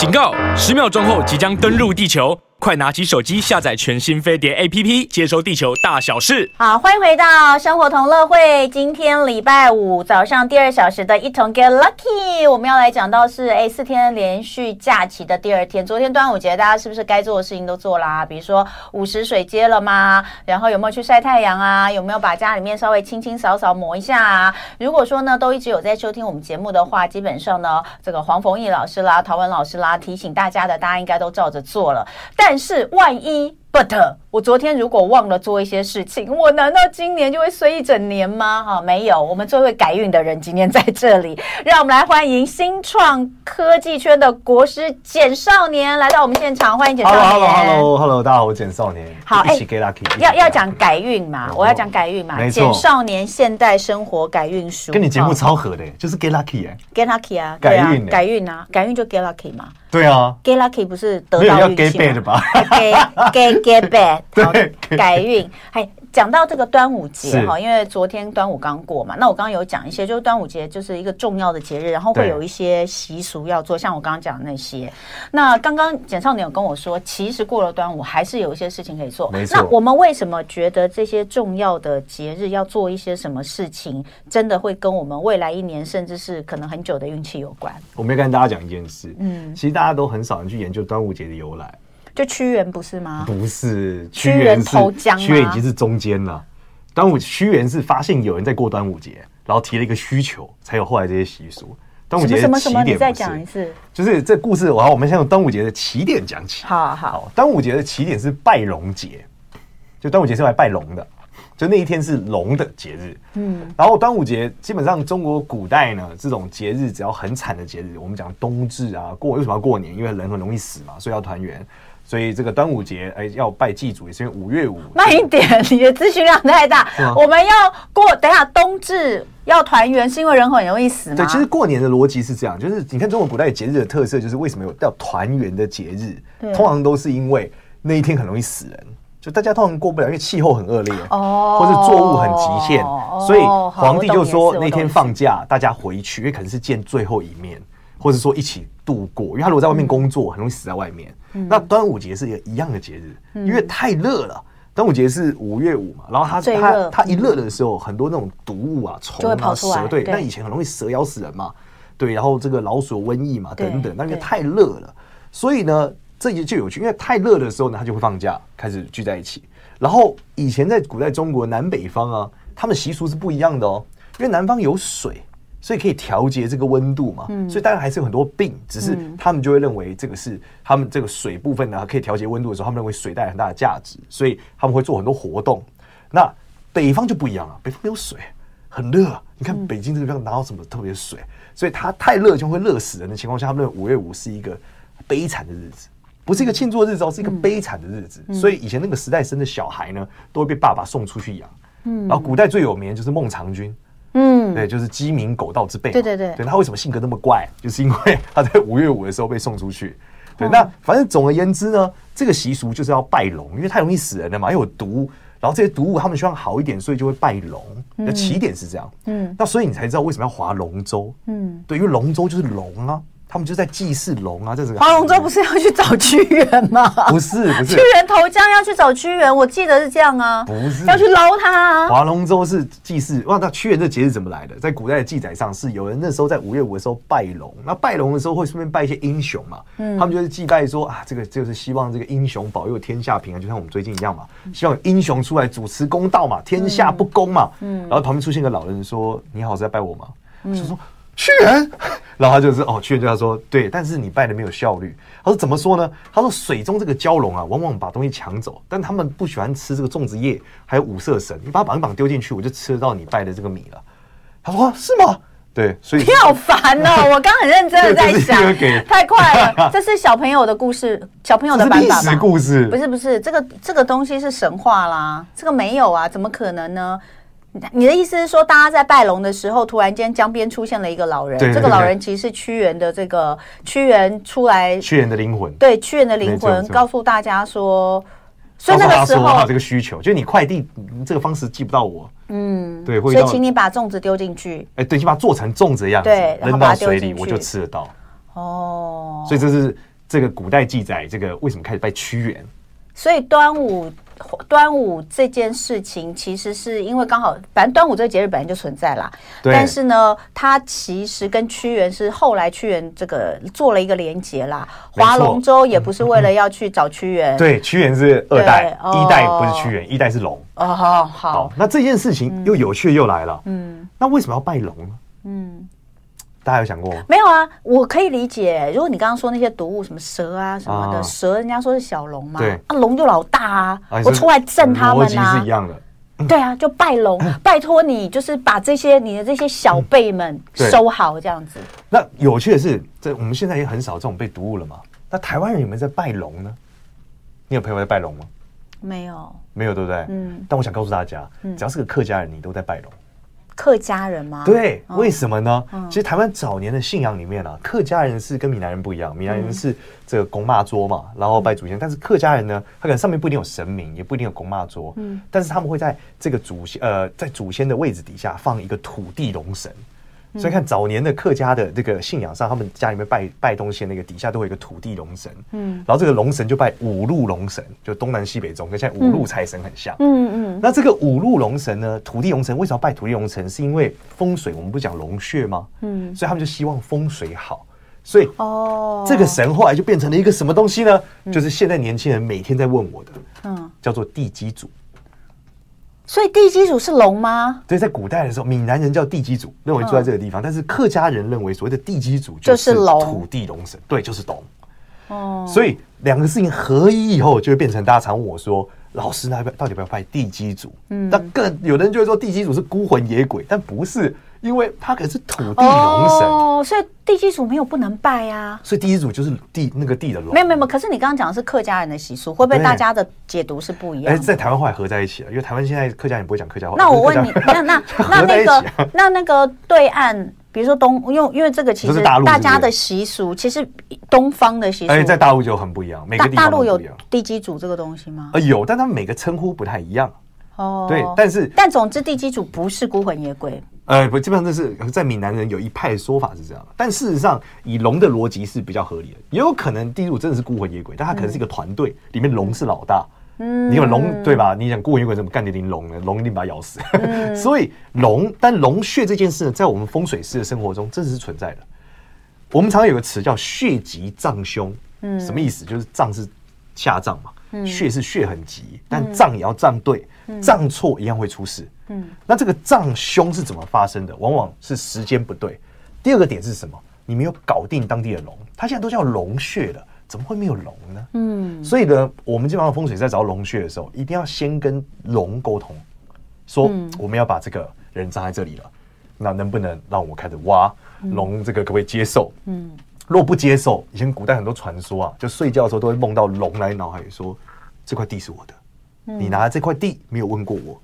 警告！十秒钟后即将登陆地球。快拿起手机下载全新飞碟 APP，接收地球大小事。好，欢迎回到生活同乐会。今天礼拜五早上第二小时的一同 Get Lucky，我们要来讲到是哎四天连续假期的第二天。昨天端午节，大家是不是该做的事情都做啦？比如说午时水接了吗？然后有没有去晒太阳啊？有没有把家里面稍微清清扫扫抹一下啊？如果说呢，都一直有在收听我们节目的话，基本上呢，这个黄凤仪老师啦、陶文老师啦提醒大家的，大家应该都照着做了。但但是万一，but 我昨天如果忘了做一些事情，我难道今年就会衰一整年吗？哈，没有，我们最会改运的人今天在这里，让我们来欢迎新创科技圈的国师简少年来到我们现场，欢迎简少年。Hello，Hello，Hello，Hello，大家好，我简少年。好，哎，要要讲改运嘛，我要讲改运嘛。简少年现代生活改运书，跟你节目超合的，就是 Get Lucky 哎，Get Lucky 啊，改运，改运啊，改运就 Get Lucky 嘛。对啊，Get Lucky 不是得到运气吗？的吧？Get Get Get Bad，对，改运。嘿，讲到这个端午节哈，因为昨天端午刚过嘛，那我刚刚有讲一些，就是端午节就是一个重要的节日，然后会有一些习俗要做，像我刚刚讲的那些。那刚刚简少年有跟我说，其实过了端午还是有一些事情可以做。那我们为什么觉得这些重要的节日要做一些什么事情，真的会跟我们未来一年甚至是可能很久的运气有关？我们要跟大家讲一件事，嗯，其实大家都很少人去研究端午节的由来。就屈原不是吗？不是，屈原投江，屈原已经是中间了。端午屈原是发现有人在过端午节，然后提了一个需求，才有后来这些习俗。端午节的起点什么什么？你再讲一次。就是这故事，我好，我们先从端午节的起点讲起。好好，端午节的起点是拜龙节，就端午节是来拜龙的，就那一天是龙的节日。嗯，然后端午节基本上中国古代呢，这种节日只要很惨的节日，我们讲冬至啊，过为什么要过年？因为人很容易死嘛，所以要团圆。所以这个端午节，哎，要拜祭祖，也是因为五月五。慢一点，你的资讯量太大。我们要过，等一下冬至要团圆，是因为人很容易死吗？对，其实过年的逻辑是这样，就是你看中国古代节日的特色，就是为什么有叫团圆的节日，通常都是因为那一天很容易死人，就大家通常过不了，因为气候很恶劣，哦，或是作物很极限，所以皇帝就说那天放假，大家回去，因为可能是见最后一面。或者说一起度过，因为他如果在外面工作，很容易死在外面。嗯、那端午节是一个一样的节日，嗯、因为太热了。端午节是五月五嘛，然后它它它一热的时候，很多那种毒物啊、虫啊、蛇，对，那以前很容易蛇咬死人嘛，对，然后这个老鼠瘟疫嘛等等，那因为太热了，所以呢，这就就有趣，因为太热的时候呢，他就会放假，开始聚在一起。然后以前在古代中国南北方啊，他们习俗是不一样的哦，因为南方有水。所以可以调节这个温度嘛？嗯，所以当然还是有很多病，只是他们就会认为这个是他们这个水部分呢，可以调节温度的时候，他们认为水带来很大的价值，所以他们会做很多活动。那北方就不一样了，北方没有水，很热。你看北京这个地方哪有什么特别水？所以它太热就会热死人的情况下，他们认为五月五是一个悲惨的日子，不是一个庆祝的日子，是一个悲惨的日子。所以以前那个时代生的小孩呢，都会被爸爸送出去养。嗯，然后古代最有名就是孟尝君。嗯，对，就是鸡鸣狗盗之辈。对对对，对他为什么性格那么怪，就是因为他在五月五的时候被送出去。对，那反正总而言之呢，这个习俗就是要拜龙，因为太容易死人了嘛，又有毒，然后这些毒物他们希望好一点，所以就会拜龙。那起点是这样。嗯，那所以你才知道为什么要划龙舟。嗯，对，因为龙舟就是龙啊。他们就在祭祀龙啊，这是划龙舟不是要去找屈原吗？不是，不是，屈原投江要去找屈原，我记得是这样啊，不是。要去捞他。划龙舟是祭祀哇，那屈原这节日怎么来的？在古代的记载上是有人那时候在五月五的时候拜龙，那拜龙的时候会顺便拜一些英雄嘛，嗯，他们就是祭拜说啊，这个就是希望这个英雄保佑天下平安，就像我们最近一样嘛，希望英雄出来主持公道嘛，天下不公嘛，嗯，然后旁边出现个老人说：“你好，是在拜我吗？”嗯，就说。屈原，然后他就是哦，屈原对他说对，但是你拜的没有效率。他说怎么说呢？他说水中这个蛟龙啊，往往把东西抢走，但他们不喜欢吃这个粽子叶，还有五色神。你把它绑一绑丢进去，我就吃得到你拜的这个米了。他说是吗？对，所以你好烦哦！我刚很认真的在 想，太快了，这是小朋友的故事，小朋友的版本吧？历史故事不是不是，这个这个东西是神话啦，这个没有啊，怎么可能呢？你的意思是说，大家在拜龙的时候，突然间江边出现了一个老人，这个老人其实是屈原的这个屈原出来，屈原的灵魂，对，屈原的灵魂告诉大家说，所以那个时候他这个需求，就是你快递这个方式寄不到我，嗯，对，所以请你把粽子丢进去，哎，对，你把它做成粽子的样子，扔到水里，我就吃得到。哦，所以这是这个古代记载，这个为什么开始拜屈原？所以端午。端午这件事情，其实是因为刚好，反正端午这个节日本来就存在啦。但是呢，它其实跟屈原是后来屈原这个做了一个连结啦。划龙舟也不是为了要去找屈原。对，屈原是二代，一代不是屈原，一代是龙。哦，好好。那这件事情又有趣又来了。嗯。那为什么要拜龙呢？嗯。大家有想过吗？没有啊，我可以理解。如果你刚刚说那些毒物，什么蛇啊什么的，啊、蛇人家说是小龙嘛，对，啊龙就老大啊，啊我出来震他们啊，是一样的。对啊，就拜龙，拜托你，就是把这些你的这些小辈们收好，这样子。那有趣的是，这我们现在也很少这种被毒物了嘛。那台湾人有没有在拜龙呢？你有朋友在拜龙吗？没有，没有，对不对？嗯。但我想告诉大家，只要是个客家人，你都在拜龙。客家人吗？对，为什么呢？嗯、其实台湾早年的信仰里面啊，客家人是跟闽南人不一样，闽南人是这个公骂桌嘛，然后拜祖先。嗯、但是客家人呢，他可能上面不一定有神明，也不一定有公骂桌，嗯，但是他们会在这个祖先呃，在祖先的位置底下放一个土地龙神。所以看早年的客家的这个信仰上，他们家里面拜拜东西，那个底下都会有一个土地龙神，嗯，然后这个龙神就拜五路龙神，就东南西北中，跟现在五路财神很像，嗯嗯。那这个五路龙神呢，土地龙神为什么要拜土地龙神？是因为风水，我们不讲龙穴吗？嗯，所以他们就希望风水好，所以哦，这个神后来就变成了一个什么东西呢？就是现在年轻人每天在问我的，嗯，叫做地基主。所以地基主是龙吗？对，在古代的时候，闽南人叫地基主，认为住在这个地方。但是客家人认为所谓的地基主就是龙，土地龙神，对，就是龙。哦，所以两个事情合一以后，就会变成大家常问我说：“老师，那到底要不要拜地基主？”嗯，那更有的人就会说地基主是孤魂野鬼，但不是。因为他可是土地龙神哦，所以地基主没有不能拜啊。所以地基主就是地那个地的龙。没有没有，可是你刚刚讲的是客家人的习俗，会不会大家的解读是不一样？哎，在台湾后来合在一起了，因为台湾现在客家人不会讲客家话。那我 问你，那那那 那个那那个对岸，比如说东，因为因为这个其实大家的习俗，其实东方的习俗，哎，在大陆就很不一样。每个大陆有地基主这个东西吗？呃，有，但他们每个称呼不太一样。哦，对，但是但总之地基主不是孤魂野鬼。呃，不，基本上这是在闽南人有一派说法是这样，但事实上以龙的逻辑是比较合理的，也有可能地主真的是孤魂野鬼，但他可能是一个团队，里面龙是老大。嗯，你有龙对吧？你想孤魂野鬼怎么干得赢龙呢？龙一定把它咬死。嗯、所以龙，但龙穴这件事呢，在我们风水师的生活中真的是存在的。我们常常有个词叫血吉藏凶，嗯，什么意思？就是藏是下葬嘛。穴是血很急，但藏也要藏对，藏错一样会出事。嗯，那这个藏凶是怎么发生的？往往是时间不对。第二个点是什么？你没有搞定当地的龙，它现在都叫龙穴了，怎么会没有龙呢？嗯，所以呢，我们基本上风水在找龙穴的时候，一定要先跟龙沟通，说我们要把这个人葬在这里了，那能不能让我开始挖龙？这个可不可以接受？嗯。若不接受，以前古代很多传说啊，就睡觉的时候都会梦到龙来脑海里说：“这块地是我的，嗯、你拿了这块地没有问过我，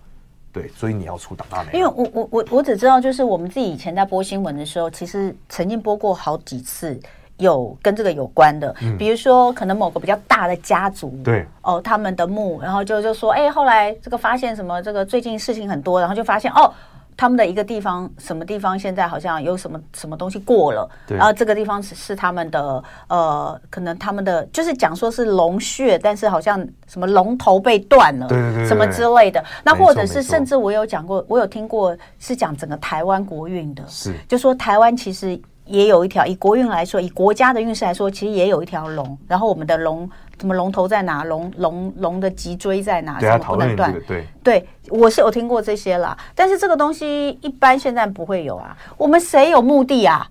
对，所以你要出大难。”因为我我我我只知道，就是我们自己以前在播新闻的时候，其实曾经播过好几次有跟这个有关的，嗯、比如说可能某个比较大的家族，对哦，他们的墓，然后就就说：“哎、欸，后来这个发现什么？这个最近事情很多，然后就发现哦。”他们的一个地方，什么地方现在好像有什么什么东西过了，然后这个地方是是他们的呃，可能他们的就是讲说是龙穴，但是好像什么龙头被断了，对对对，什么之类的。那或者是甚至我有讲过，我有听过是讲整个台湾国运的，是。就说台湾其实也有一条，以国运来说，以国家的运势来说，其实也有一条龙，然后我们的龙。什么龙头在哪？龙龙龙的脊椎在哪？什么不能断？对对，我是有听过这些啦。但是这个东西一般现在不会有啊。我们谁有墓地啊？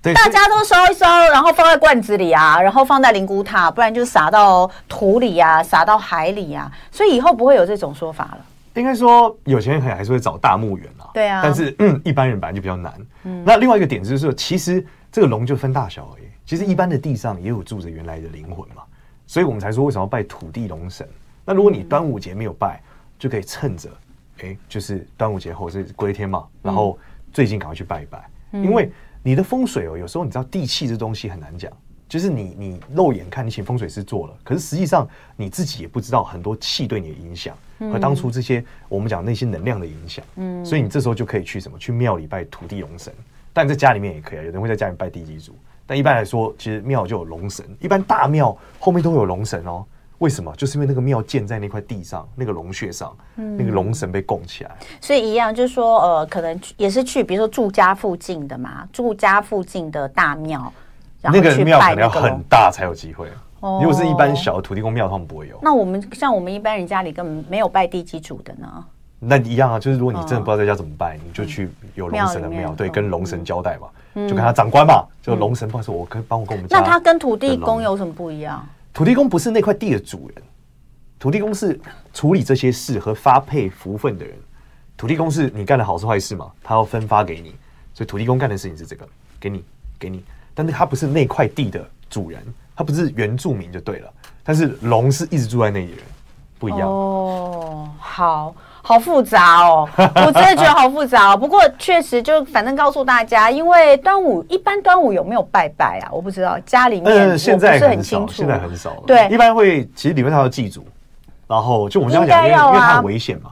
对大家都烧一烧，然后放在罐子里啊，然后放在灵骨塔，不然就撒到土里啊，撒到海里啊。所以以后不会有这种说法了。应该说，有钱人可能还是会找大墓园啊。对啊。但是嗯，一般人本来就比较难。嗯。那另外一个点就是说，其实这个龙就分大小而已。其实一般的地上也有住着原来的灵魂嘛。所以我们才说为什么要拜土地龙神？那如果你端午节没有拜，就可以趁着，哎，就是端午节后是归天嘛，然后最近赶快去拜一拜，因为你的风水哦，有时候你知道地气这东西很难讲，就是你你肉眼看你请风水师做了，可是实际上你自己也不知道很多气对你的影响和当初这些我们讲那些能量的影响，嗯，所以你这时候就可以去什么去庙里拜土地龙神，但在家里面也可以啊，有人会在家里拜地基主。但一般来说，其实庙就有龙神，一般大庙后面都会有龙神哦。为什么？就是因为那个庙建在那块地上，那个龙穴上，嗯、那个龙神被供起来。所以一样，就是说，呃，可能也是去，比如说住家附近的嘛，住家附近的大庙，然后去拜那个庙可能要很大才有机会。哦、如果是一般小的土地公庙，他们不会有。那我们像我们一般人家里根本没有拜地基主的呢？那一样啊，就是如果你真的不知道在家怎么拜，哦、你就去有龙神的庙，对，跟龙神交代嘛，嗯、就跟他长官嘛，就龙神，不好意思，我可以帮我跟我们。那他跟土地公有什么不一样？土地公不是那块地的主人。土地公是处理这些事和发配福分的人。土地公是你干的好事坏事嘛？他要分发给你，所以土地公干的事情是这个，给你，给你。但是他不是那块地的主人，他不是原住民就对了。但是龙是一直住在那里的人，不一样。哦，好好复杂哦，我真的觉得好复杂哦。不过确实就反正告诉大家，因为端午一般端午有没有拜拜啊？我不知道，家里面嗯，现在很少，现在很少。对，一般会其实里面他要祭祖。然后就我们这样讲，因为因为它很危险嘛。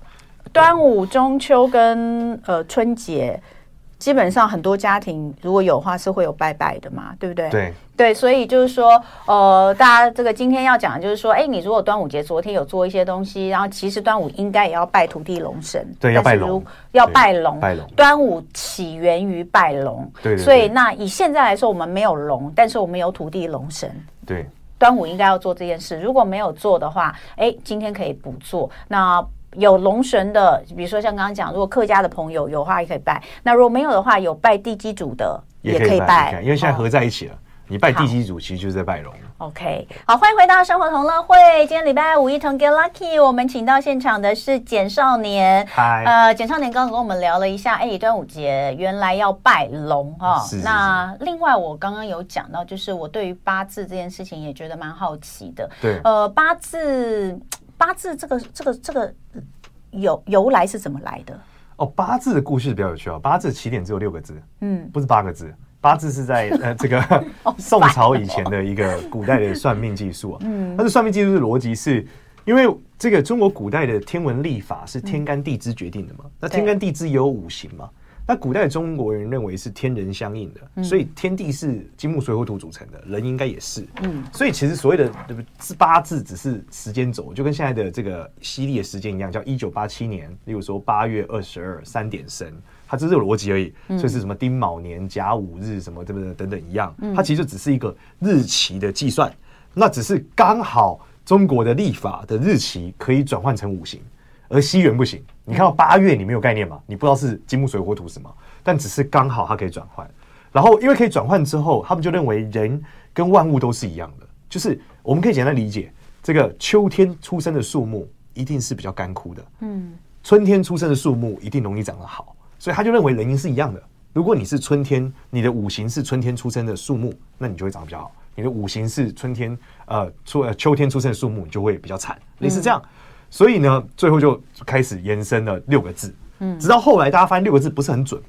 端午、中秋跟呃春节，基本上很多家庭如果有的话是会有拜拜的嘛，对不对？对对，所以就是说，呃，大家这个今天要讲的就是说，哎，你如果端午节昨天有做一些东西，然后其实端午应该也要拜土地龙神，对，要拜龙，要拜龙，拜龙。端午起源于拜龙，对，所以那以现在来说，我们没有龙，但是我们有土地龙神，对。端午应该要做这件事，如果没有做的话，哎，今天可以不做。那有龙神的，比如说像刚刚讲，如果客家的朋友有的话，也可以拜。那如果没有的话，有拜地基主的也可以拜，因为现在合在一起了。哦你拜地基主，其实就是在拜龙。OK，好，欢迎回到生活同乐会。今天礼拜五一同 Get Lucky，我们请到现场的是简少年。嗨，呃，简少年刚刚跟我们聊了一下，哎，端午节原来要拜龙哈。是是是。那另外，我刚刚有讲到，就是我对于八字这件事情也觉得蛮好奇的。对。呃，八字，八字这个这个这个由由来是怎么来的？哦，八字的故事比较有趣啊。八字起点只有六个字，嗯，不是八个字。八字是在呃这个宋朝以前的一个古代的算命技术啊，嗯，但是算命技术的逻辑是，因为这个中国古代的天文历法是天干地支决定的嘛，那天干地支也有五行嘛，那古代中国人认为是天人相应的，所以天地是金木水火土组成的，人应该也是，嗯，所以其实所谓的八字只是时间轴，就跟现在的这个西历的时间一样，叫一九八七年，例如说八月二十二三点生。它只是有逻辑而已，所以是什么丁卯年甲午日什么对不对？等等一样，它其实就只是一个日期的计算，那只是刚好中国的历法的日期可以转换成五行，而西元不行。你看到八月你没有概念嘛？你不知道是金木水火土什么，但只是刚好它可以转换。然后因为可以转换之后，他们就认为人跟万物都是一样的，就是我们可以简单理解，这个秋天出生的树木一定是比较干枯的，嗯，春天出生的树木一定容易长得好。所以他就认为人是一样的。如果你是春天，你的五行是春天出生的树木，那你就会长得比较好；你的五行是春天呃出呃秋天出生的树木，你就会比较惨。类似这样。所以呢，最后就开始延伸了六个字。嗯，直到后来大家发现六个字不是很准，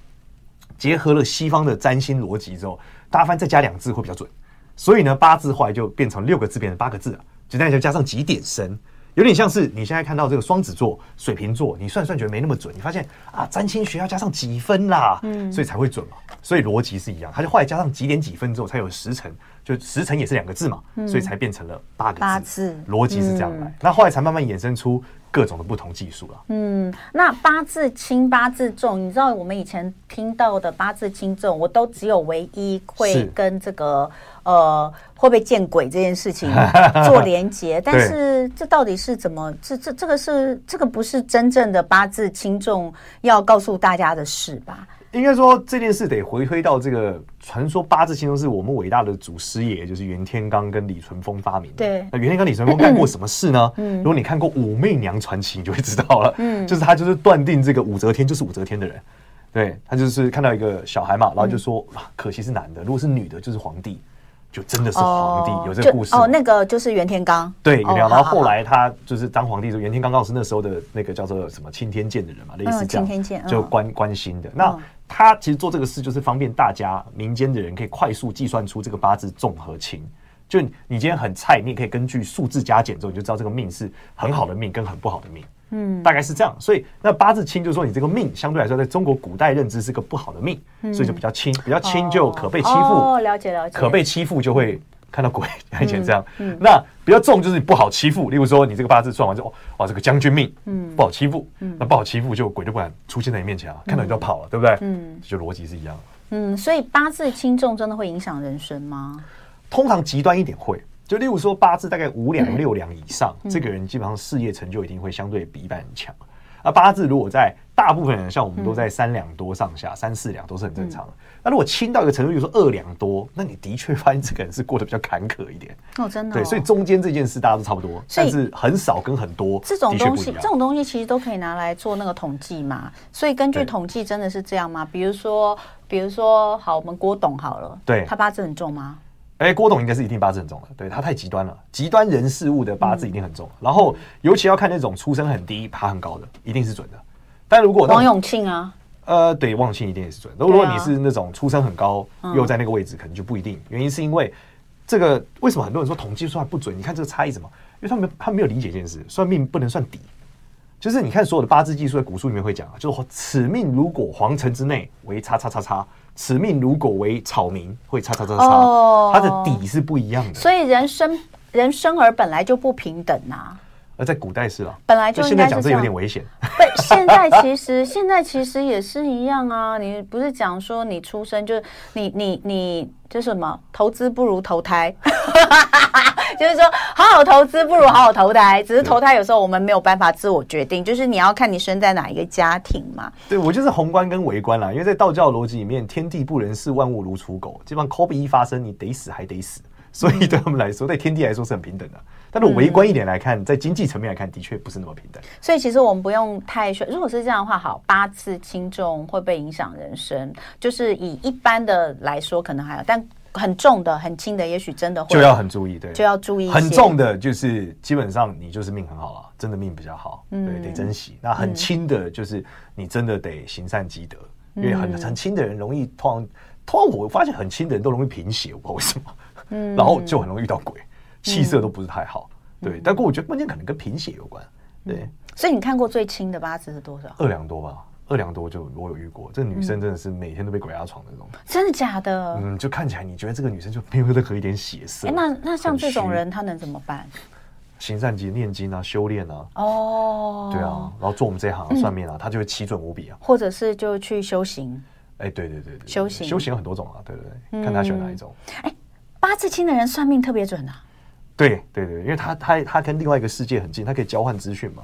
结合了西方的占星逻辑之后，大家发现再加两个字会比较准。所以呢，八字后来就变成六个字变成八个字了，简单就加上几点神。有点像是你现在看到这个双子座、水瓶座，你算算觉得没那么准，你发现啊，占星学要加上几分啦，嗯，所以才会准嘛。所以逻辑是一样，它就后来加上几点几分之后才有时辰，就时辰也是两个字嘛，所以才变成了八个字。八字逻辑是这样来，那后来才慢慢衍生出各种的不同技术了。嗯，那八字轻八字重，你知道我们以前听到的八字轻重，我都只有唯一会跟这个。呃，会不会见鬼这件事情 做连结？但是这到底是怎么？这这这个是这个不是真正的八字轻重要告诉大家的事吧？应该说这件事得回推到这个传说八字星都是我们伟大的祖师爷，就是袁天罡跟李淳风发明的。对，那袁天罡、李淳风干过什么事呢？嗯，如果你看过武媚娘传奇，你就会知道了。嗯，就是他就是断定这个武则天就是武则天的人。对，他就是看到一个小孩嘛，然后就说啊，可惜是男的，如果是女的，就是皇帝。就真的是皇帝，有这个故事哦。那个就是袁天罡，对袁天罡。然后后来他就是当皇帝的时候，袁天罡刚好是那时候的那个叫做什么钦天监的人嘛，类似这样。钦天监就关关心的。那他其实做这个事就是方便大家民间的人可以快速计算出这个八字重和轻。就你今天很菜，你也可以根据数字加减之后，你就知道这个命是很好的命跟很不好的命。嗯，大概是这样。所以那八字轻就是说你这个命相对来说，在中国古代认知是个不好的命，嗯、所以就比较轻，比较轻就可被欺负。哦，了解了解。可被欺负就会看到鬼，以前这样。嗯，那比较重就是你不好欺负。例如说你这个八字算完之后，哇，这个将军命，嗯，不好欺负。嗯，那不好欺负就鬼就不敢出现在你面前啊，看到你就跑了，对不对？嗯，就逻辑是一样。嗯，所以八字轻重真的会影响人生吗？通常极端一点会。就例如说八字大概五两六两以上，嗯、这个人基本上事业成就一定会相对比一般人强。而八字如果在大部分人像我们都在三两多上下，嗯、三四两都是很正常的。那、嗯、如果轻到一个程度，比如说二两多，那你的确发现这个人是过得比较坎坷一点。哦，真的、哦。对，所以中间这件事大家都差不多，以但是很少跟很多这种东西，这种东西其实都可以拿来做那个统计嘛。所以根据统计，真的是这样吗？比如说，比如说，好，我们郭董好了，对，他八字很重吗？哎、欸，郭董应该是一定八字很重的，对，他太极端了，极端人事物的八字一定很重。嗯、然后尤其要看那种出身很低、爬很高的，一定是准的。但如果王永庆啊，呃，对，王永庆一定也是准。如果你是那种出身很高、啊、又在那个位置，可能就不一定。原因是因为这个为什么很多人说统计算不准？你看这个差异怎么？因为他们他没有理解一件事，算命不能算底。就是你看所有的八字技术，在古书里面会讲啊，就是此命如果皇城之内为叉叉叉叉。此命如果为草民，会叉叉叉叉，它的底是不一样的。所以人生人生而本来就不平等呐。而在古代是啊，本来就现在讲这有点危险。不，现在其实现在其实也是一样啊。你不是讲说你出生就是你你你就是什么投资不如投胎。就是说，好好投资不如好好投胎。只是投胎有时候我们没有办法自我决定，就是你要看你生在哪一个家庭嘛。对，我就是宏观跟微观啦。因为在道教逻辑里面，天地不仁，视万物如刍狗。基本上，COVID 一发生，你得死还得死。所以对他们来说，对天地来说是很平等的。但是微观一点来看，在经济层面来看，的确不是那么平等。所以其实我们不用太说，如果是这样的话，好，八次轻重会不会影响人生？就是以一般的来说，可能还有，但。很重的、很轻的，也许真的会就要很注意，对，就要注意。很重的，就是基本上你就是命很好啊，真的命比较好，对，得珍惜。那很轻的，就是你真的得行善积德，因为很很轻的人容易通常，通常我发现很轻的人都容易贫血，我不知道为什么，嗯，然后就很容易遇到鬼，气色都不是太好，对。但过我觉得关键可能跟贫血有关，对。所以你看过最轻的八字是多少？二两多吧。二两多就我有遇过，这个女生真的是每天都被鬼压床的那种，真的假的？嗯，就看起来你觉得这个女生就没有任何一点血色。哎，那那像这种人，她能怎么办？行善积念经啊，修炼啊。哦，对啊，然后做我们这一行算命啊，她就会奇准无比啊。或者是就去修行。哎，对对对对，修行修行有很多种啊，对对对，看她选哪一种。哎，八字轻的人算命特别准啊。对对对，因为他他他跟另外一个世界很近，他可以交换资讯嘛。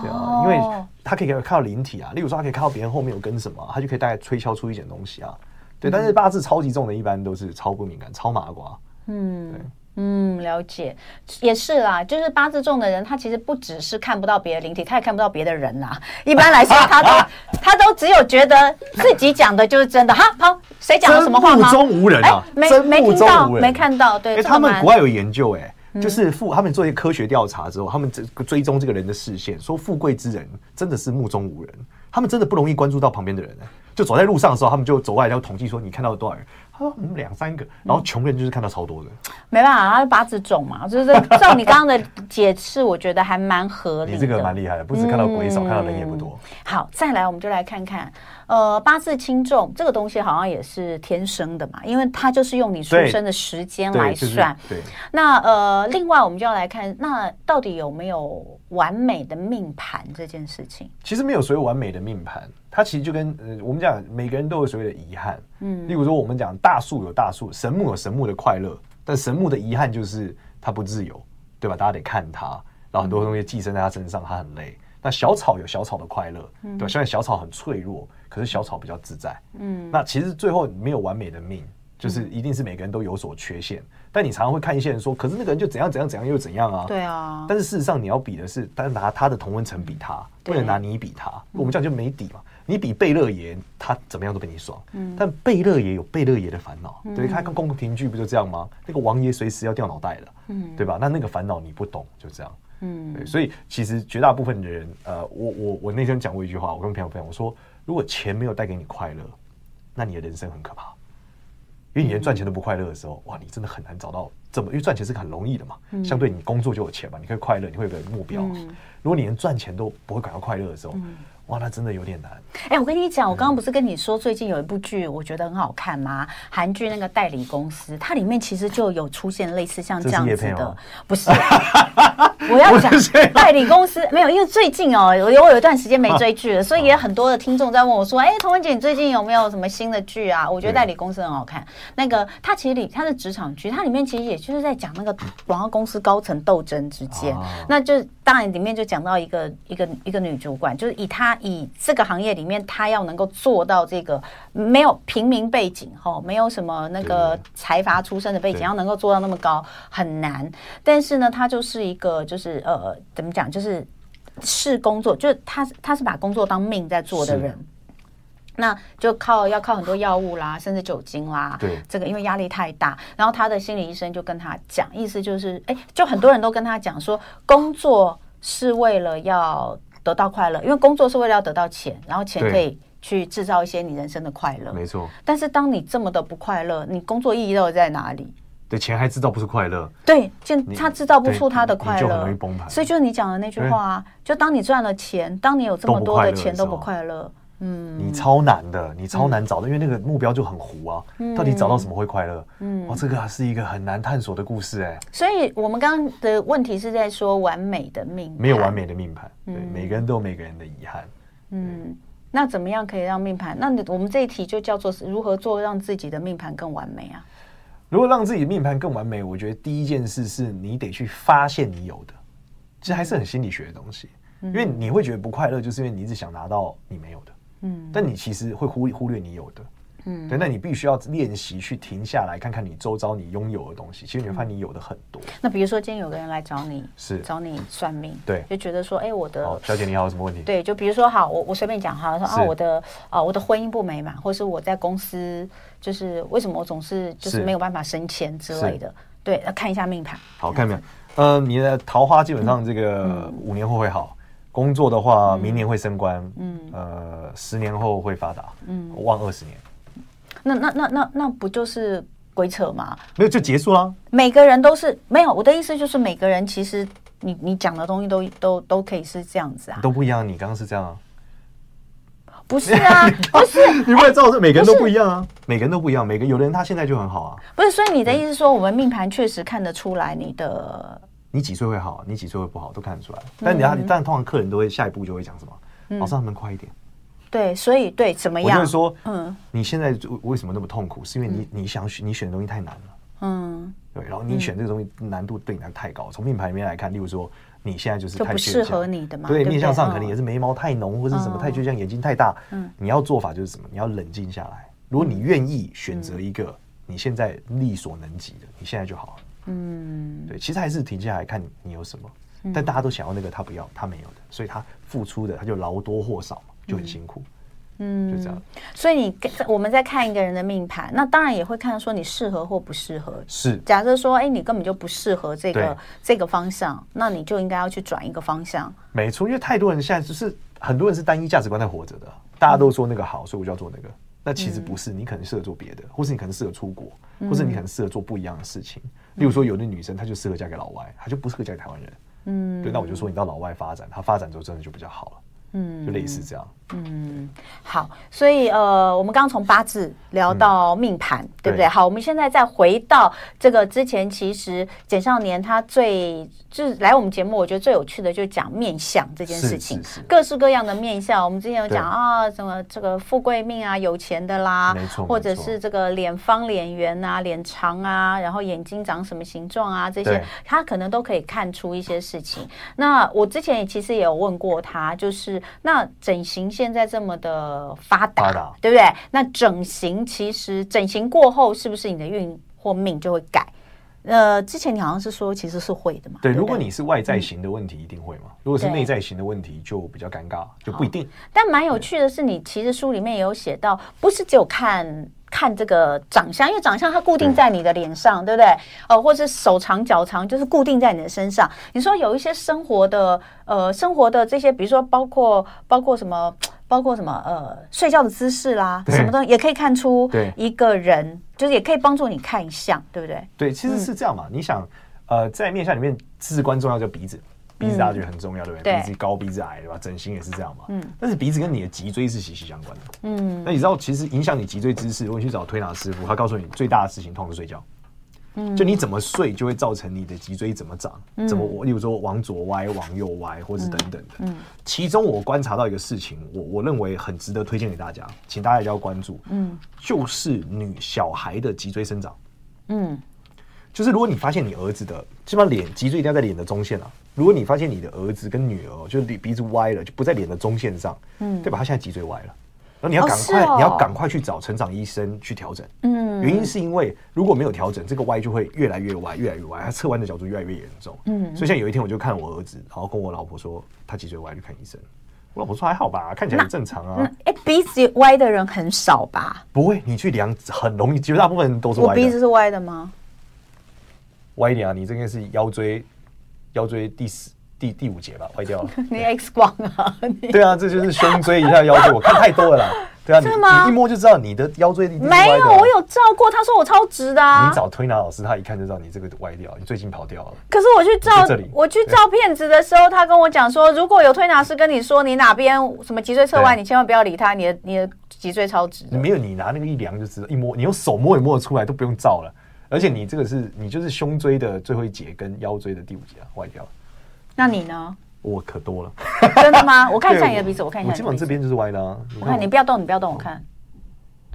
对啊，因为他可以看到灵体啊，例如说他可以看到别人后面有跟什么，他就可以大概推敲出一点东西啊。对，但是八字超级重的，一般都是超不敏感、超麻瓜。嗯，对，嗯，了解，也是啦。就是八字重的人，他其实不只是看不到别的灵体，他也看不到别的人啦。一般来说，他都他都只有觉得自己讲的就是真的。哈，好，谁讲了什么话吗？目中无人啊，没没听到，没看到。对，哎，他们国外有研究，哎。就是富，他们做一些科学调查之后，他们追追踪这个人的视线，说富贵之人真的是目中无人，他们真的不容易关注到旁边的人。就走在路上的时候，他们就走过来，然后统计说你看到了多少人？他说嗯两三个，然后穷人就是看到超多的。没办法，他是八字重嘛，就是 照你刚刚的解释，我觉得还蛮合理的。你这个蛮厉害的，不止看到鬼少，看到人也不多。好，再来我们就来看看。呃，八字轻重这个东西好像也是天生的嘛，因为它就是用你出生的时间来算。对。对，那呃，另外我们就要来看，那到底有没有完美的命盘这件事情？其实没有所谓完美的命盘，它其实就跟呃我们讲，每个人都有所谓的遗憾。嗯。例如说，我们讲大树有大树，神木有神木的快乐，但神木的遗憾就是它不自由，对吧？大家得看它，然后很多东西寄生在它身上，它很累。那小草有小草的快乐，对吧？虽然小草很脆弱。可是小草比较自在，嗯，那其实最后没有完美的命，就是一定是每个人都有所缺陷。但你常常会看一些人说，可是那个人就怎样怎样怎样又怎样啊？对啊。但是事实上你要比的是，单拿他的同温层比他，不能拿你比他。我们这样就没底嘛。你比贝勒爷，他怎么样都比你爽。嗯。但贝勒爷有贝勒爷的烦恼，对，他看宫廷剧不就这样吗？那个王爷随时要掉脑袋了，嗯，对吧？那那个烦恼你不懂，就这样。嗯。对，所以其实绝大部分的人，呃，我我我那天讲过一句话，我跟朋友分享，我说。如果钱没有带给你快乐，那你的人生很可怕。因为你连赚钱都不快乐的时候，哇，你真的很难找到这么，因为赚钱是很容易的嘛，嗯、相对你工作就有钱嘛，你可以快乐，你会有个目标。嗯、如果你连赚钱都不会感到快乐的时候，嗯哇，那真的有点难。哎、欸，我跟你讲，我刚刚不是跟你说最近有一部剧，我觉得很好看吗？韩剧那个代理公司，它里面其实就有出现类似像这样子的，不是？我要 讲代理公司没有，因为最近哦，我有我有一段时间没追剧了，所以也很多的听众在问我说：“哎、欸，彤雯姐，你最近有没有什么新的剧啊？”我觉得代理公司很好看。那个它其实里它是职场剧，它里面其实也就是在讲那个广告公司高层斗争之间，那就当然里面就讲到一个一个一个女主管，就是以她。以这个行业里面，他要能够做到这个没有平民背景，哈，没有什么那个财阀出身的背景，要能够做到那么高很难。但是呢，他就是一个，就是呃，怎么讲，就是是工作，就是他他是把工作当命在做的人，那就靠要靠很多药物啦，甚至酒精啦，对，这个因为压力太大，然后他的心理医生就跟他讲，意思就是，哎，就很多人都跟他讲说，工作是为了要。得到快乐，因为工作是为了要得到钱，然后钱可以去制造一些你人生的快乐。没错。但是当你这么的不快乐，你工作意义到底在哪里？对，钱还制造不出快乐。对，就他制造不出他的快乐，就很容易崩盘。所以就是你讲的那句话啊，就当你赚了钱，当你有这么多的钱都不快乐。嗯，你超难的，你超难找的，嗯、因为那个目标就很糊啊。嗯、到底找到什么会快乐？嗯，哦，这个是一个很难探索的故事哎、欸。所以我们刚刚的问题是在说完美的命盘，没有完美的命盘，对，嗯、每个人都有每个人的遗憾。嗯，那怎么样可以让命盘？那你我们这一题就叫做如何做让自己的命盘更完美啊？如果让自己的命盘更完美，我觉得第一件事是你得去发现你有的，其实还是很心理学的东西，嗯、因为你会觉得不快乐，就是因为你一直想拿到你没有的。嗯，但你其实会忽忽略你有的，嗯，对，那你必须要练习去停下来看看你周遭你拥有的东西，其实你会发现你有的很多。那比如说今天有个人来找你，是找你算命，对，就觉得说，哎，我的小姐你好，有什么问题？对，就比如说好，我我随便讲哈，说啊，我的啊我的婚姻不美满，或是我在公司就是为什么我总是就是没有办法升迁之类的，对，要看一下命盘。好看没有？呃，你的桃花基本上这个五年后会好。工作的话，明年会升官，嗯，呃，十年后会发达，嗯，望二十年。那那那那那不就是鬼扯吗？没有就结束了。每个人都是没有，我的意思就是每个人其实你你讲的东西都都都可以是这样子啊，都不一样。你刚刚是这样啊？不是啊，不是，你不会照着每个人都不一样啊，每个人都不一样，每个有的人他现在就很好啊。不是，所以你的意思说，我们命盘确实看得出来你的。你几岁会好？你几岁会不好？都看得出来。但你要，但通常客人都会下一步就会讲什么？老师，他们快一点。对，所以对怎么样？我就是说，嗯，你现在为什么那么痛苦？是因为你你想选你选的东西太难了。嗯，对。然后你选这个东西难度对你来太高。从品牌里面来看，例如说你现在就是太适合你的嘛。对，面向上可能也是眉毛太浓，或者什么太倔强，眼睛太大。嗯，你要做法就是什么？你要冷静下来。如果你愿意选择一个你现在力所能及的，你现在就好了。嗯，对，其实还是停下来看你有什么，嗯、但大家都想要那个，他不要，他没有的，所以他付出的他就劳多或少嘛，就很辛苦。嗯，就这样。所以你我们在看一个人的命盘，那当然也会看说你适合或不适合。是，假设说，哎，你根本就不适合这个这个方向，那你就应该要去转一个方向。没错，因为太多人现在就是很多人是单一价值观在活着的，大家都说那个好，所以我就要做那个。那其实不是，你可能适合做别的，或是你可能适合出国，或是你可能适合做不一样的事情。例如说，有的女生她就适合嫁给老外，她就不适合嫁给台湾人。嗯，对，那我就说你到老外发展，她发展之后真的就比较好了。嗯，就类似这样。嗯，好，所以呃，我们刚刚从八字聊到命盘，嗯、对不对？好，我们现在再回到这个之前，其实简少年他最就是来我们节目，我觉得最有趣的就是讲面相这件事情，各式各样的面相。我们之前有讲啊，什么这个富贵命啊，有钱的啦，没错，或者是这个脸方脸圆啊，脸长啊，然后眼睛长什么形状啊，这些他可能都可以看出一些事情。那我之前也其实也有问过他，就是那整形。现在这么的发达，发达对不对？那整形其实整形过后，是不是你的运或命就会改？呃，之前你好像是说其实是会的嘛。对，对对，如果你是外在型的问题，一定会嘛。嗯、如果是内在型的问题，就比较尴尬，就不一定。但蛮有趣的是，你其实书里面也有写到，不是只有看看这个长相，因为长相它固定在你的脸上，对，对不对？呃，或者是手长脚长，就是固定在你的身上。你说有一些生活的呃生活的这些，比如说包括包括什么。包括什么呃睡觉的姿势啦，什么东西也可以看出一个人，就是也可以帮助你看相，对不对？对，其实是这样嘛。你想，呃，在面相里面，至关重要就鼻子，鼻子大家觉得很重要，对不对？鼻子高，鼻子矮，对吧？整形也是这样嘛。嗯。但是鼻子跟你的脊椎是息息相关的。嗯。那你知道，其实影响你脊椎姿势，如果你去找推拿师傅，他告诉你最大的事情，通常是睡觉。就你怎么睡，就会造成你的脊椎怎么长，嗯、怎么我，例如说往左歪、往右歪，或者等等的。嗯嗯、其中我观察到一个事情，我我认为很值得推荐给大家，请大家要关注。嗯，就是女小孩的脊椎生长。嗯，就是如果你发现你儿子的，基本上脸脊椎一定要在脸的中线啊。如果你发现你的儿子跟女儿就是鼻子歪了，就不在脸的中线上，嗯，对吧？他现在脊椎歪了。然后你要赶快，哦哦、你要赶快去找成长医生去调整。嗯，原因是因为如果没有调整，这个歪就会越来越歪，越来越歪，他侧弯的角度越来越严重。嗯，所以像有一天我就看我儿子，然后跟我老婆说他脊椎歪，去看医生。我老婆说还好吧，看起来很正常啊。哎，鼻子歪的人很少吧？不会，你去量很容易，绝大部分人都是歪的。我鼻子是歪的吗？歪一点啊，你这个是腰椎，腰椎第四。第第五节吧，坏掉了。你 X 光啊？对啊，这就是胸椎一下腰椎，我看太多了啦。对啊，你你一摸就知道你的腰椎的。没有，我有照过，他说我超直的啊。你找推拿老师，他一看就知道你这个歪掉，你最近跑掉了。可是我去照我去照片子的时候，他跟我讲说，如果有推拿师跟你说你哪边什么脊椎侧弯，你千万不要理他，你的你的脊椎超直。没有，你拿那个一量就知道，一摸你用手摸也摸得出来，都不用照了。而且你这个是你就是胸椎的最后一节跟腰椎的第五节啊，歪掉了。那你呢？我可多了，真的吗？我看一下你的鼻子，我看一下。我基本上这边就是歪的啊。我看你不要动，你不要动，我看。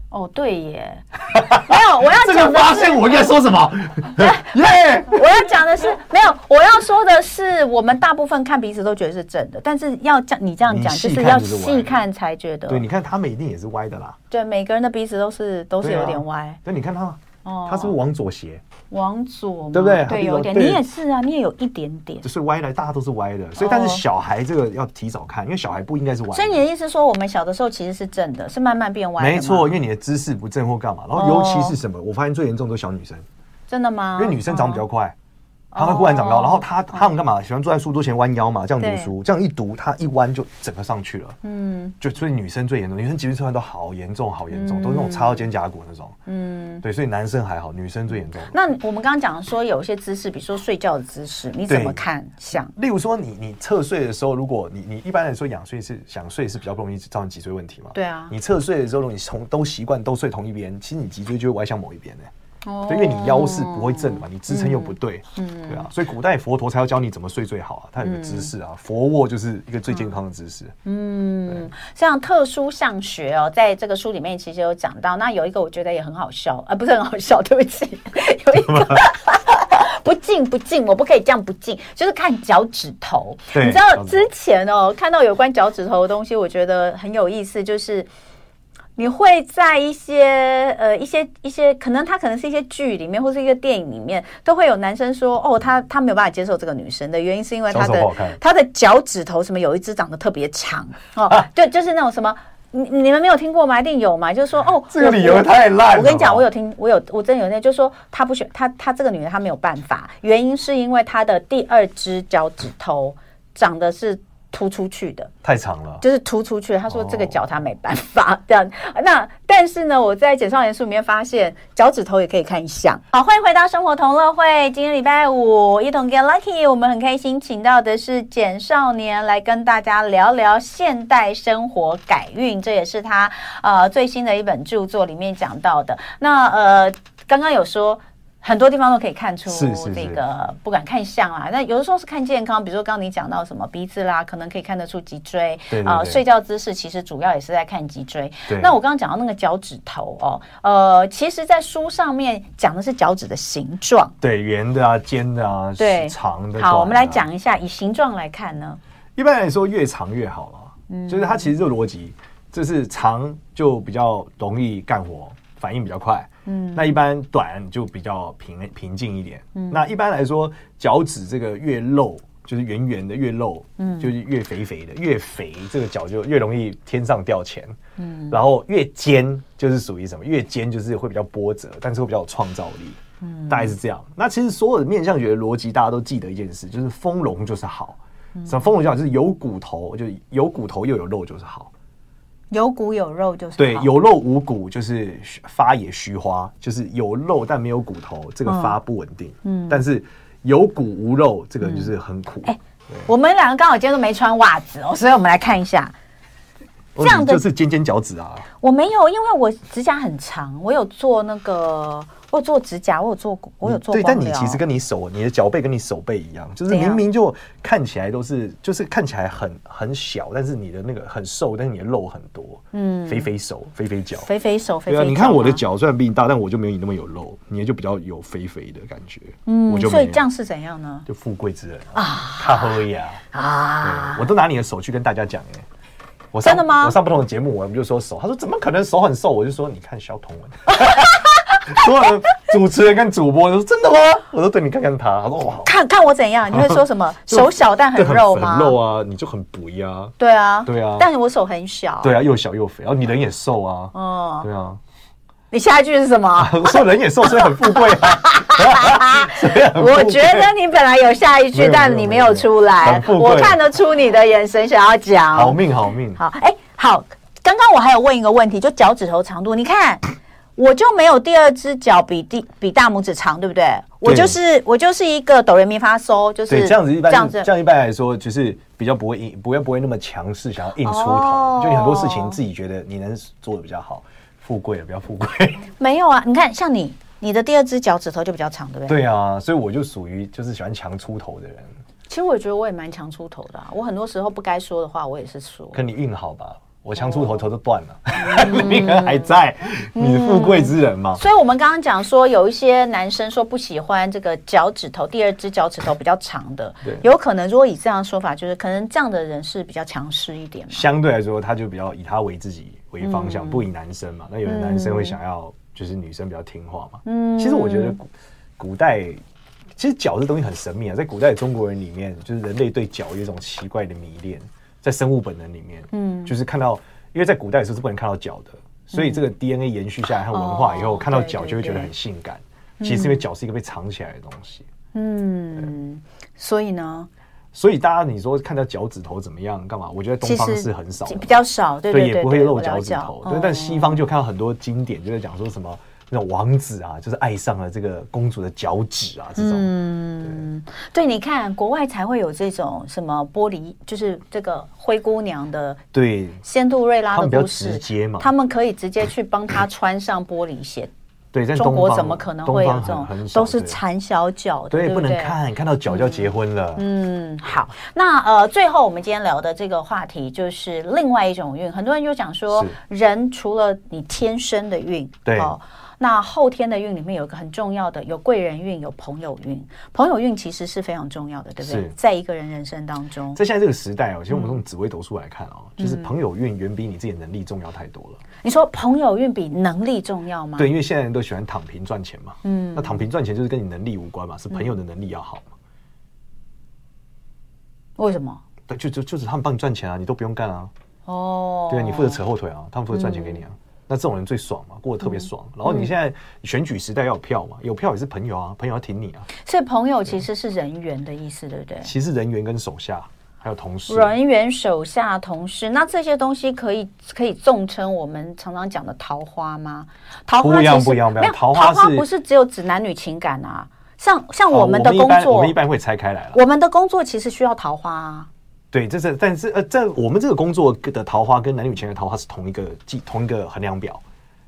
哦，对耶，没有，我要。这个发现我应该说什么？耶！我要讲的是没有，我要说的是，我们大部分看鼻子都觉得是正的，但是要这样你这样讲，就是要细看才觉得。对，你看他们一定也是歪的啦。对，每个人的鼻子都是都是有点歪。对，你看他，哦，他是不是往左斜？往左，对不对？对，有点。你也是啊，你也有一点点。就是歪的，大家都是歪的。所以，但是小孩这个要提早看，因为小孩不应该是歪。所以你的意思说，我们小的时候其实是正的，是慢慢变歪的。没错，因为你的姿势不正或干嘛。然后，尤其是什么，我发现最严重都是小女生。真的吗？因为女生长比较快。他会忽然长高，然后他他们干嘛？喜欢坐在书桌前弯腰嘛，这样读书，这样一读，他一弯就整个上去了。嗯，就所以女生最严重，女生脊椎侧弯都好严重，好严重，都是那种插到肩胛骨那种。嗯，对，所以男生还好，女生最严重。那我们刚刚讲说有一些姿势，比如说睡觉的姿势，你怎么看？像例如说，你你侧睡的时候，如果你你一般来说仰睡是想睡是比较不容易造成脊椎问题嘛？对啊。你侧睡的时候，如果你从都习惯都睡同一边，其实你脊椎就会歪向某一边呢。哦，因为你腰是不会正的嘛，你支撑又不对，嗯，对啊，所以古代佛陀才要教你怎么睡最好啊，他有个姿势啊，佛卧就是一个最健康的姿势。嗯，像特殊相学哦，在这个书里面其实有讲到，那有一个我觉得也很好笑，啊，不是很好笑，对不起，有一个 不敬不敬，我不可以这样不敬，就是看脚趾头。你知道之前哦，看到有关脚趾头的东西，我觉得很有意思，就是。你会在一些呃一些一些可能他可能是一些剧里面或是一个电影里面都会有男生说哦，他他没有办法接受这个女生的原因是因为他的他的脚趾头什么有一只长得特别长哦，对，就是那种什么你你们没有听过吗？一定有嘛，就是说哦，这个理由太烂。我跟你讲，我有听，我有我真有那，就是说他不选他他这个女人他没有办法，原因是因为他的第二只脚趾头长得是。突出去的太长了，就是突出去。他说这个脚他没办法、哦、这样。那但是呢，我在简少年书里面发现脚趾头也可以看相。好，欢迎回到生活同乐会。今天礼拜五，一同 get lucky，我们很开心请到的是简少年来跟大家聊聊现代生活改运，这也是他呃最新的一本著作里面讲到的。那呃，刚刚有说。很多地方都可以看出这个，不管看相啊。那有的时候是看健康，比如说刚刚你讲到什么鼻子啦，可能可以看得出脊椎啊。睡觉姿势其实主要也是在看脊椎。那我刚刚讲到那个脚趾头哦，呃，其实，在书上面讲的是脚趾的形状，对，圆的啊，尖的啊，对，长的。好，我们来讲一下，以形状来看呢，一般来说越长越好了。嗯，就是它其实这个逻辑，就是长就比较容易干活，反应比较快。嗯，那一般短就比较平平静一点。嗯，那一般来说，脚趾这个越露，就是圆圆的越露，嗯，就是越肥肥的，越肥这个脚就越容易天上掉钱。嗯，然后越尖就是属于什么？越尖就是会比较波折，但是会比较有创造力。嗯，大概是这样。那其实所有的面相学的逻辑，大家都记得一件事，就是丰隆就是好。什么丰隆就好？就是有骨头，就是有骨头又有肉就是好。有骨有肉就是对，有肉无骨就是发也虚花，就是有肉但没有骨头，这个发不稳定。嗯，但是有骨无肉，这个就是很苦。哎、嗯，我们两个刚好今天都没穿袜子哦，所以我们来看一下，这样的就是尖尖脚趾啊。我没有，因为我指甲很长，我有做那个。我做指甲，我有做，我有做。对，但你其实跟你手，你的脚背跟你手背一样，就是明明就看起来都是，就是看起来很很小，但是你的那个很瘦，但是你的肉很多，嗯，肥肥手，肥肥脚，肥肥手，肥肥。对啊，你看我的脚虽然比你大，但我就没有你那么有肉，你就比较有肥肥的感觉，嗯，我就所以这样是怎样呢？就富贵之人啊，他喝呀啊，我都拿你的手去跟大家讲哎，我真的吗？我上不同的节目，我们就说手，他说怎么可能手很瘦？我就说你看小童文。所有主持人跟主播都说真的吗？我说对，你看看他，他说哇，看看我怎样？你会说什么？手小但很肉吗？很肉啊，你就很肥啊。对啊，对啊，但是我手很小。对啊，又小又肥，然后你人也瘦啊。嗯，对啊。你下一句是什么？我说人也瘦，所以很富贵啊。我觉得你本来有下一句，但你没有出来。我看得出你的眼神想要讲。好命，好命。好，哎，好。刚刚我还有问一个问题，就脚趾头长度，你看。我就没有第二只脚比第比大拇指长，对不对？对，我就是我就是一个哆来咪发嗦，就是这样子一般这样子，这样一般来说就是比较不会硬，不会不会那么强势，想要硬出头。哦、就你很多事情自己觉得你能做的比较好，富贵了比较富贵。没有啊，你看像你，你的第二只脚趾头就比较长，对不对？对啊，所以我就属于就是喜欢强出头的人。其实我也觉得我也蛮强出头的、啊，我很多时候不该说的话我也是说。可你运好吧？我强出头，头都断了，命 还在，你是富贵之人嘛？所以，我们刚刚讲说，有一些男生说不喜欢这个脚趾头，第二只脚趾头比较长的，有可能如果以这样说法，就是可能这样的人是比较强势一点。相对来说，他就比较以他为自己为方向，不以男生嘛。那有的男生会想要，就是女生比较听话嘛。嗯，其实我觉得古古代，其实脚这东西很神秘啊，在古代中国人里面，就是人类对脚有一种奇怪的迷恋。在生物本能里面，嗯，就是看到，因为在古代的时候是不能看到脚的，所以这个 DNA 延续下来和文化以后，看到脚就会觉得很性感。其实因为脚是一个被藏起来的东西，嗯，所以呢，所以大家你说看到脚趾头怎么样干嘛？我觉得东方是很少，比较少，对，也不会露脚趾头。对，但西方就看到很多经典，就在讲说什么。那种王子啊，就是爱上了这个公主的脚趾啊，这种。嗯，对，你看国外才会有这种什么玻璃，就是这个灰姑娘的对仙杜瑞拉的故事，他们直接嘛，他们可以直接去帮她穿上玻璃鞋。对，在中国怎么可能会有这种？都是缠小脚的，对，不能看，看到脚就要结婚了。嗯，好，那呃，最后我们今天聊的这个话题就是另外一种运，很多人就讲说，人除了你天生的运，对。那后天的运里面有一个很重要的，有贵人运，有朋友运。朋友运其实是非常重要的，对不对？在一个人人生当中，在现在这个时代哦，其实我们用紫微斗数来看哦，就是朋友运远比你自己的能力重要太多了。你说朋友运比能力重要吗？对，因为现在人都喜欢躺平赚钱嘛。嗯，那躺平赚钱就是跟你能力无关嘛，是朋友的能力要好嘛。为什么？对，就就就是他们帮你赚钱啊，你都不用干啊。哦，对啊，你负责扯后腿啊，他们负责赚钱给你啊。那这种人最爽嘛，过得特别爽。然后你现在选举时代要有票嘛，有票也是朋友啊，朋友要挺你啊。所以朋友其实是人缘的意思，对不对？其实人缘跟手下还有同事，人缘、手下、同事，那这些东西可以可以纵称我们常常讲的桃花吗？桃花不一样，不一样，不一样。桃花不是只有指男女情感啊，像像我们的工作，我们一般会拆开来了。我们的工作其实需要桃花啊。对，这是但是呃，在我们这个工作的桃花跟男女情的桃花是同一个计同一个衡量表，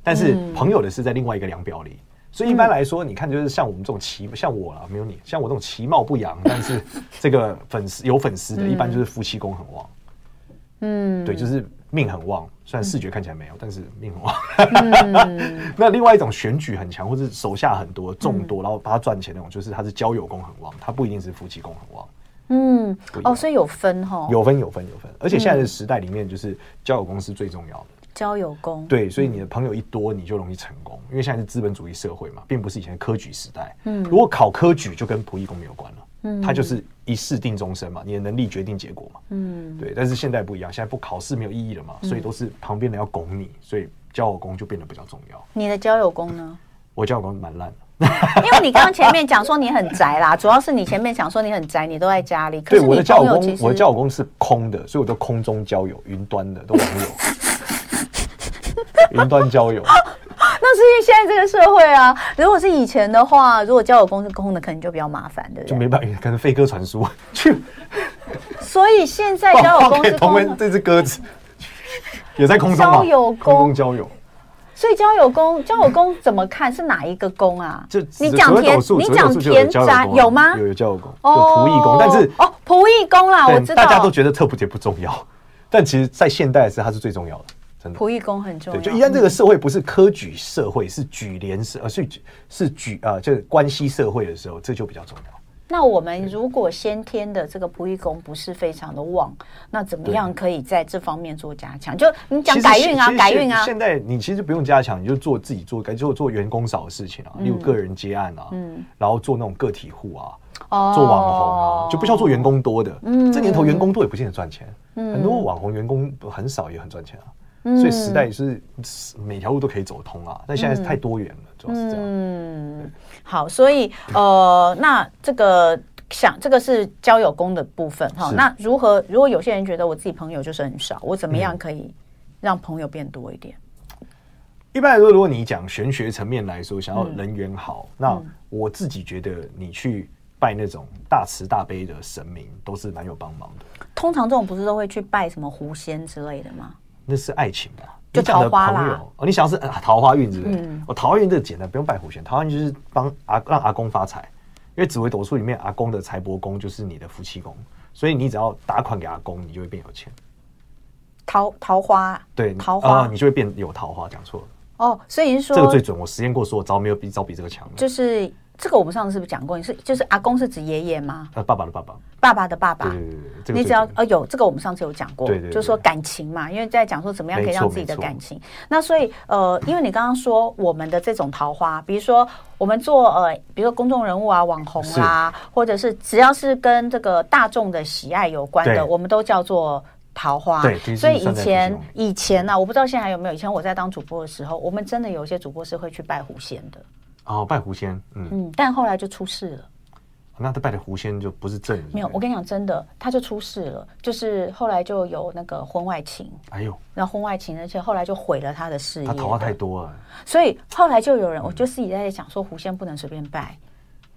但是朋友的是在另外一个量表里。所以一般来说，你看就是像我们这种其像我啦，没有你，像我这种其貌不扬，但是这个粉丝有粉丝的，一般就是夫妻宫很旺。嗯，对，就是命很旺，虽然视觉看起来没有，但是命很旺。那另外一种选举很强，或是手下很多众多，然后帮他赚钱那种，就是他是交友宫很旺，他不一定是夫妻宫很旺。嗯，哦，所以有分哈，有分有分有分，而且现在的时代里面，就是交友宫是最重要的。交友工，对，所以你的朋友一多，你就容易成功，因为现在是资本主义社会嘛，并不是以前科举时代。嗯，如果考科举，就跟仆役工没有关了。嗯，它就是一试定终身嘛，你的能力决定结果嘛。嗯，对，但是现在不一样，现在不考试没有意义了嘛，所以都是旁边人要拱你，所以交友工就变得比较重要。你的交友工呢？我交友工蛮烂的。因为你刚刚前面讲说你很宅啦，主要是你前面讲说你很宅，你都在家里。对我的交友公，我的交友公是空的，所以我都空中交友，云端的都网友。云端交友。那是因为现在这个社会啊，如果是以前的话，如果交友公是空的，可能就比较麻烦，对不对？就没办法，可能飞鸽传书去。所以现在交友公司空的，这只鸽子也在空中交友公空中交友。所以交友宫，交友宫怎么看？是哪一个宫啊？就你讲田，你讲田宅有吗？有有交友宫，有仆役宫，但是哦，仆役宫啦，我知道。大家都觉得特普杰不重要，但其实，在现代的时候，它是最重要的，真的。仆役宫很重要。对，就一旦这个社会不是科举社会，是举联社，而是举是举啊，就是关系社会的时候，这就比较重要。那我们如果先天的这个仆役宫不是非常的旺，那怎么样可以在这方面做加强？就你讲改运啊，改运啊。现在你其实不用加强，你就做自己做该做做员工少的事情啊，例如个人接案啊，嗯，然后做那种个体户啊，哦，做网红啊，就不需要做员工多的。嗯，这年头员工多也不见得赚钱，很多网红员工很少也很赚钱啊。所以时代是每条路都可以走通啊，但现在是太多元了，主要是这样。嗯，好，所以呃，那这个想这个是交友功的部分哈。那如何？如果有些人觉得我自己朋友就是很少，我怎么样可以让朋友变多一点？一般来说，如果你讲玄学层面来说，想要人缘好，那我自己觉得你去拜那种大慈大悲的神明都是蛮有帮忙的。通常这种不是都会去拜什么狐仙之类的吗？那是爱情吧，就桃花啦。哦，你想要是桃花运，是不是？嗯，哦，桃花运这个简单，不用拜虎仙。桃花运就是帮阿让阿公发财，因为紫微斗数里面阿公的财帛宫就是你的夫妻宫，所以你只要打款给阿公，你就会变有钱。桃桃花，对，桃花，呃，你就会变有桃花。讲错了哦，所以你说这个最准，我实验过，说我招没有比招比这个强。就是。这个我们上次是不是讲过？你是就是阿公是指爷爷吗？呃，爸爸的爸爸，爸爸的爸爸。对对对，你只要呃有这个，我们上次有讲过，对对，就是说感情嘛，因为在讲说怎么样可以让自己的感情。那所以呃，因为你刚刚说我们的这种桃花，比如说我们做呃，比如说公众人物啊、网红啊，或者是只要是跟这个大众的喜爱有关的，我们都叫做桃花。对，所以以前以前呢，我不知道现在还有没有。以前我在当主播的时候，我们真的有一些主播是会去拜狐仙的。哦，拜狐仙，嗯嗯，但后来就出事了。那他拜的狐仙就不是正人？没有，我跟你讲，真的，他就出事了。就是后来就有那个婚外情，哎呦，然后婚外情，而且后来就毁了他的事业。他桃花太多了，所以后来就有人，我就自己在想说，狐仙不能随便拜。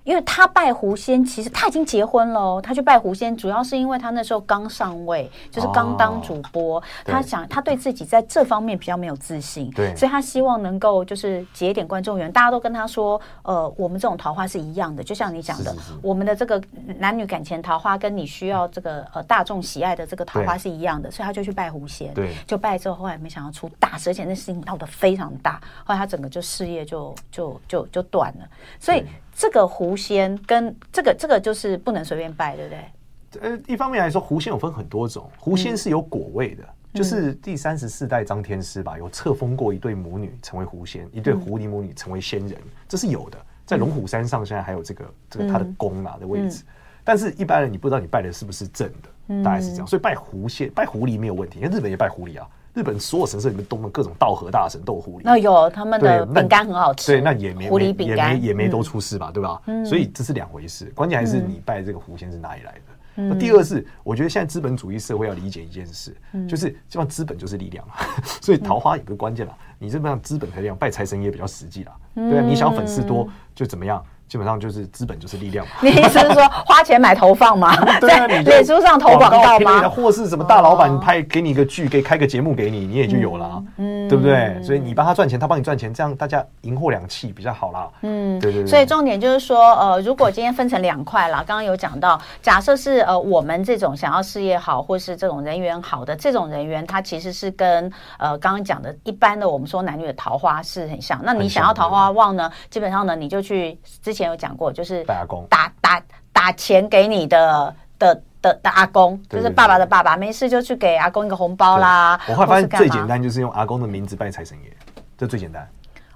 因为他拜狐仙，其实他已经结婚了哦。他去拜狐仙，主要是因为他那时候刚上位，就是刚当主播。哦、他想他对自己在这方面比较没有自信，对，所以他希望能够就是结一点观众缘。大家都跟他说，呃，我们这种桃花是一样的，就像你讲的，是是是我们的这个男女感情桃花跟你需要这个呃大众喜爱的这个桃花是一样的，所以他就去拜狐仙。对，就拜之后，后来没想到出大事，而且那事情闹得非常大，后来他整个就事业就就就就断了，所以。这个狐仙跟这个这个就是不能随便拜，对不对？呃，一方面来说，狐仙有分很多种，狐仙是有果位的，嗯、就是第三十四代张天师吧，有册封过一对母女成为狐仙，一对狐狸母女成为仙人，嗯、这是有的。在龙虎山上现在还有这个这个他的宫啊的位置，嗯、但是一般人你不知道你拜的是不是正的，嗯、大概是这样。所以拜狐仙、拜狐狸没有问题，因为日本也拜狐狸啊。日本所有神社里面都有各种道和大神都有狐狸，那有他们的饼干很好吃，对，那也没狐狸饼干也没也没都出事吧，对吧？所以这是两回事，关键还是你拜这个狐仙是哪里来的。那第二是，我觉得现在资本主义社会要理解一件事，就是基本上资本就是力量，所以桃花有个关键了，你这边资本才这样，拜财神也比较实际啦，对啊，你想要粉丝多就怎么样。基本上就是资本就是力量嘛。你意思是说花钱买投放吗？在脸书上投广告吗？或是什么大老板拍给你一个剧，给开个节目给你，你也就有了，嗯，对不对？所以你帮他赚钱，他帮你赚钱，这样大家银货两气比较好啦。嗯，对对对。所以重点就是说，呃，如果今天分成两块啦，刚刚有讲到，假设是呃我们这种想要事业好或是这种人缘好的这种人员，他其实是跟呃刚刚讲的一般的我们说男女的桃花是很像。那你想要桃花旺呢，基本上呢你就去之前。前有讲过，就是打打打打钱给你的的的的阿公，就是爸爸的爸爸，没事就去给阿公一个红包啦。我后来发现最简单就是用阿公的名字拜财神爷，这最简单。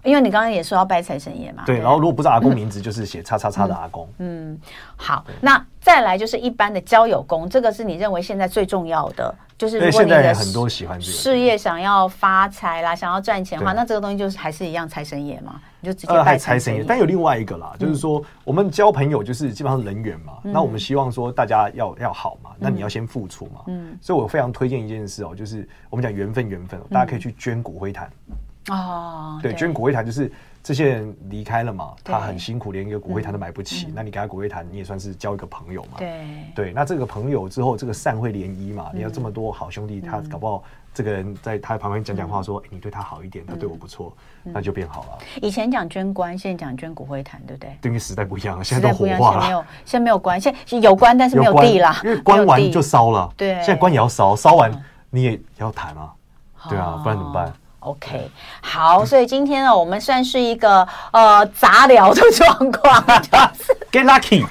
因为你刚刚也说要拜财神爷嘛。对，然后如果不是阿公名字，就是写叉叉叉的阿公。嗯，好，那再来就是一般的交友工，这个是你认为现在最重要的。就是如果你的很多喜欢事业想要发财啦，想要赚钱的话，那这个东西就是还是一样财神爷嘛，你就直接拜财神爷。但有另外一个啦，就是说我们交朋友就是基本上是人缘嘛，那我们希望说大家要要好嘛，那你要先付出嘛。嗯，所以我非常推荐一件事哦，就是我们讲缘分缘分，大家可以去捐骨灰坛。哦，对，捐骨灰坛就是。这些人离开了嘛，他很辛苦，连一个骨灰坛都买不起。嗯、那你给他骨灰坛，你也算是交一个朋友嘛。对对，那这个朋友之后，这个善会涟漪嘛。嗯、你要这么多好兄弟，他搞不好这个人在他旁边讲讲话，说、嗯欸：“你对他好一点，他对我不错，嗯、那就变好了。”以前讲捐棺，现在讲捐骨灰坛，对不对？因为时代不一样了，现在都火化了。没有，现在没有棺，现在有棺，但是没有地了。因为棺完就烧了。对，现在棺也要烧，烧完你也要坛啊。对啊，不然怎么办？OK，好，所以今天呢，我们算是一个呃杂聊的状况，就是 Get lucky，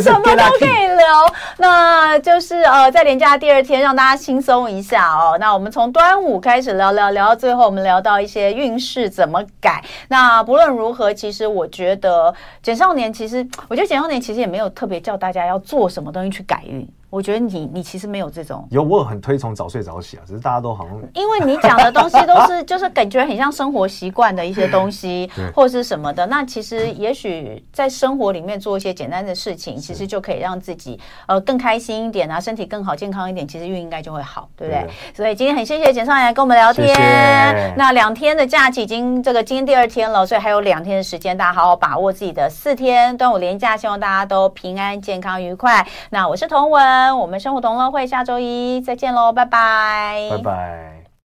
什么都可以聊。那就是呃，在连假第二天，让大家轻松一下哦。那我们从端午开始聊聊，聊到最后，我们聊到一些运势怎么改。那不论如何，其实我觉得简少年，其实我觉得简少年其实也没有特别叫大家要做什么东西去改运。我觉得你你其实没有这种有，我很推崇早睡早起啊，只是大家都好像因为你讲的东西都是就是感觉很像生活习惯的一些东西，或者是什么的。那其实也许在生活里面做一些简单的事情，其实就可以让自己呃更开心一点啊，身体更好，健康一点，其实运应该就会好，对不对？所以今天很谢谢简少爷来跟我们聊天。那两天的假期已经这个今天第二天了，所以还有两天的时间，大家好好把握自己的四天端午连假，希望大家都平安、健康、愉快。那我是彤雯。我们生活同乐会下周一再见喽，拜拜，拜拜。